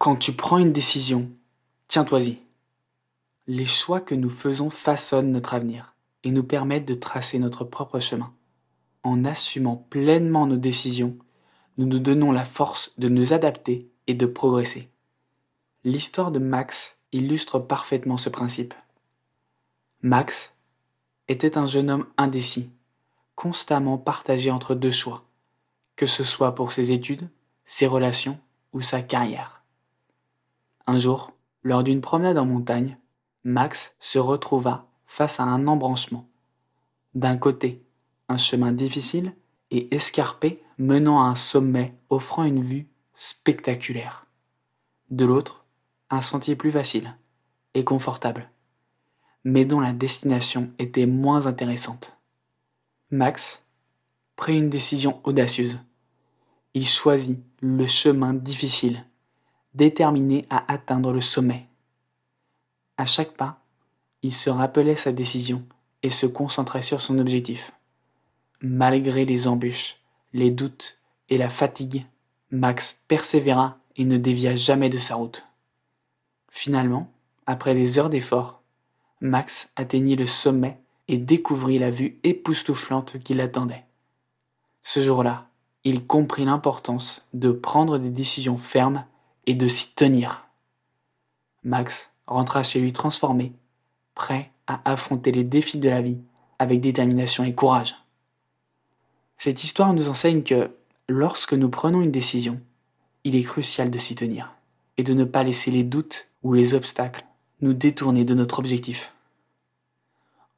Quand tu prends une décision, tiens-toi-y. Les choix que nous faisons façonnent notre avenir et nous permettent de tracer notre propre chemin. En assumant pleinement nos décisions, nous nous donnons la force de nous adapter et de progresser. L'histoire de Max illustre parfaitement ce principe. Max était un jeune homme indécis, constamment partagé entre deux choix, que ce soit pour ses études, ses relations ou sa carrière. Un jour, lors d'une promenade en montagne, Max se retrouva face à un embranchement. D'un côté, un chemin difficile et escarpé menant à un sommet offrant une vue spectaculaire. De l'autre, un sentier plus facile et confortable, mais dont la destination était moins intéressante. Max prit une décision audacieuse. Il choisit le chemin difficile, déterminé à atteindre le sommet. À chaque pas, il se rappelait sa décision et se concentrait sur son objectif. Malgré les embûches, les doutes et la fatigue, Max persévéra et ne dévia jamais de sa route. Finalement, après des heures d'efforts, Max atteignit le sommet et découvrit la vue époustouflante qui l'attendait. Ce jour-là, il comprit l'importance de prendre des décisions fermes et de s'y tenir. Max rentra chez lui transformé, prêt à affronter les défis de la vie avec détermination et courage. Cette histoire nous enseigne que lorsque nous prenons une décision, il est crucial de s'y tenir et de ne pas laisser les doutes ou les obstacles nous détourner de notre objectif.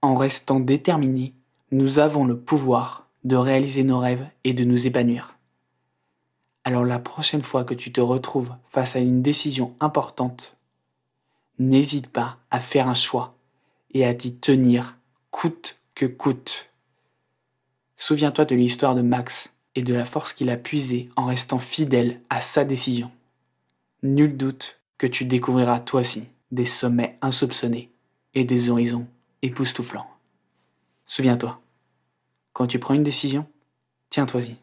En restant déterminés, nous avons le pouvoir de réaliser nos rêves et de nous épanouir. Alors la prochaine fois que tu te retrouves face à une décision importante, n'hésite pas à faire un choix et à t'y tenir coûte que coûte. Souviens-toi de l'histoire de Max et de la force qu'il a puisée en restant fidèle à sa décision. Nul doute que tu découvriras toi aussi des sommets insoupçonnés et des horizons époustouflants. Souviens-toi, quand tu prends une décision, tiens-toi-y.